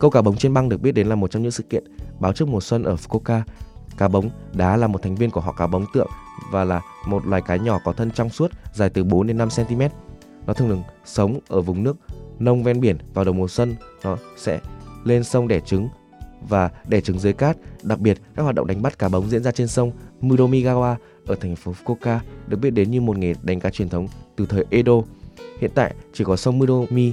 Câu cá bóng trên băng được biết đến là một trong những sự kiện báo trước mùa xuân ở Fukuoka. Cá bóng đá là một thành viên của họ cá bóng tượng và là một loài cá nhỏ có thân trong suốt, dài từ 4 đến 5 cm. Nó thường được sống ở vùng nước nông ven biển vào đầu mùa xuân, nó sẽ lên sông đẻ trứng và đẻ trứng dưới cát. Đặc biệt, các hoạt động đánh bắt cá bóng diễn ra trên sông Muromigawa ở thành phố Fukuoka được biết đến như một nghề đánh cá truyền thống từ thời Edo. Hiện tại chỉ có sông Muromi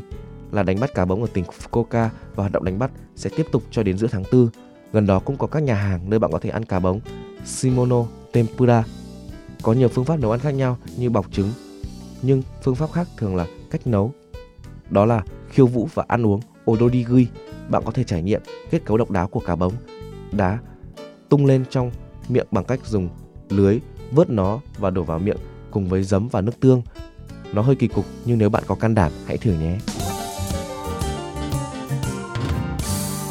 là đánh bắt cá bống ở tỉnh Fukuoka và hoạt động đánh bắt sẽ tiếp tục cho đến giữa tháng 4. Gần đó cũng có các nhà hàng nơi bạn có thể ăn cá bống, Shimono Tempura. Có nhiều phương pháp nấu ăn khác nhau như bọc trứng, nhưng phương pháp khác thường là cách nấu. Đó là khiêu vũ và ăn uống odorigui. Bạn có thể trải nghiệm kết cấu độc đáo của cá bống, đá tung lên trong miệng bằng cách dùng lưới vớt nó và đổ vào miệng cùng với giấm và nước tương. Nó hơi kỳ cục nhưng nếu bạn có can đảm hãy thử nhé.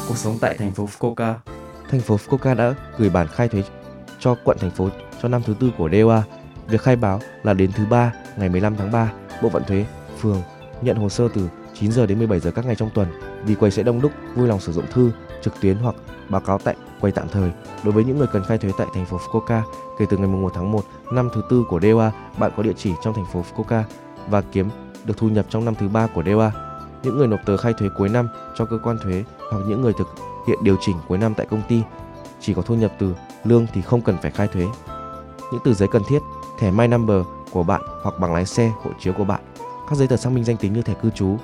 Cuộc sống tại thành phố Fukuoka. Thành phố Fukuoka đã gửi bản khai thuế cho quận thành phố cho năm thứ tư của DOA. Việc khai báo là đến thứ ba ngày 15 tháng 3. Bộ phận thuế phường nhận hồ sơ từ 9 giờ đến 17 giờ các ngày trong tuần. Vì quầy sẽ đông đúc, vui lòng sử dụng thư trực tuyến hoặc báo cáo tại quầy tạm thời. Đối với những người cần khai thuế tại thành phố Fukuoka, kể từ ngày 1 tháng 1 năm thứ tư của DOA, bạn có địa chỉ trong thành phố Fukuoka và kiếm được thu nhập trong năm thứ ba của DOA. Những người nộp tờ khai thuế cuối năm cho cơ quan thuế hoặc những người thực hiện điều chỉnh cuối năm tại công ty. Chỉ có thu nhập từ lương thì không cần phải khai thuế. Những tờ giấy cần thiết, thẻ My Number của bạn hoặc bằng lái xe, hộ chiếu của bạn, các giấy tờ xác minh danh tính như thẻ cư trú,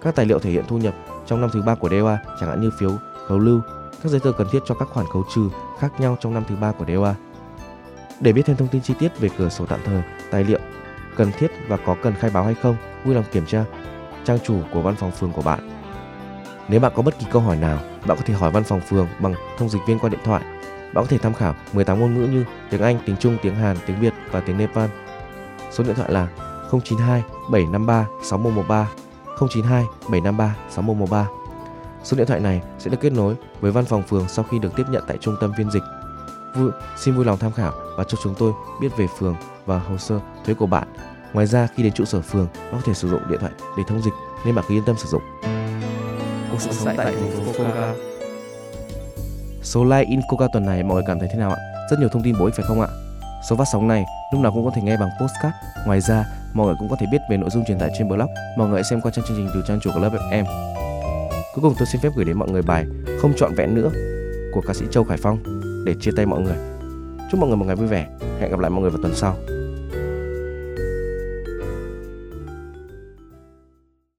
các tài liệu thể hiện thu nhập trong năm thứ ba của DOA chẳng hạn như phiếu khấu lưu, các giấy tờ cần thiết cho các khoản khấu trừ khác nhau trong năm thứ ba của DOA. Để biết thêm thông tin chi tiết về cửa sổ tạm thời, tài liệu cần thiết và có cần khai báo hay không, vui lòng kiểm tra trang chủ của văn phòng phường của bạn. Nếu bạn có bất kỳ câu hỏi nào, bạn có thể hỏi văn phòng phường bằng thông dịch viên qua điện thoại. Bạn có thể tham khảo 18 ngôn ngữ như tiếng Anh, tiếng Trung, tiếng Hàn, tiếng Việt và tiếng Nepal. Số điện thoại là 092 753 6113 092 753 6113. Số điện thoại này sẽ được kết nối với văn phòng phường sau khi được tiếp nhận tại trung tâm phiên dịch. Vui, xin vui lòng tham khảo và cho chúng tôi biết về phường và hồ sơ thuế của bạn. Ngoài ra khi đến trụ sở phường, bạn có thể sử dụng điện thoại để thông dịch nên bạn cứ yên tâm sử dụng. Cuộc sống tại thành phố Fukuoka. Số like in Coca tuần này mọi người cảm thấy thế nào ạ? Rất nhiều thông tin bổ ích phải không ạ? Số phát sóng này lúc nào cũng có thể nghe bằng postcard. Ngoài ra, mọi người cũng có thể biết về nội dung truyền tải trên blog. Mọi người xem qua trang chương trình từ trang chủ của lớp FM. Cuối cùng tôi xin phép gửi đến mọi người bài Không trọn vẹn nữa của ca sĩ Châu Khải Phong để chia tay mọi người. Chúc mọi người một ngày vui vẻ. Hẹn gặp lại mọi người vào tuần sau.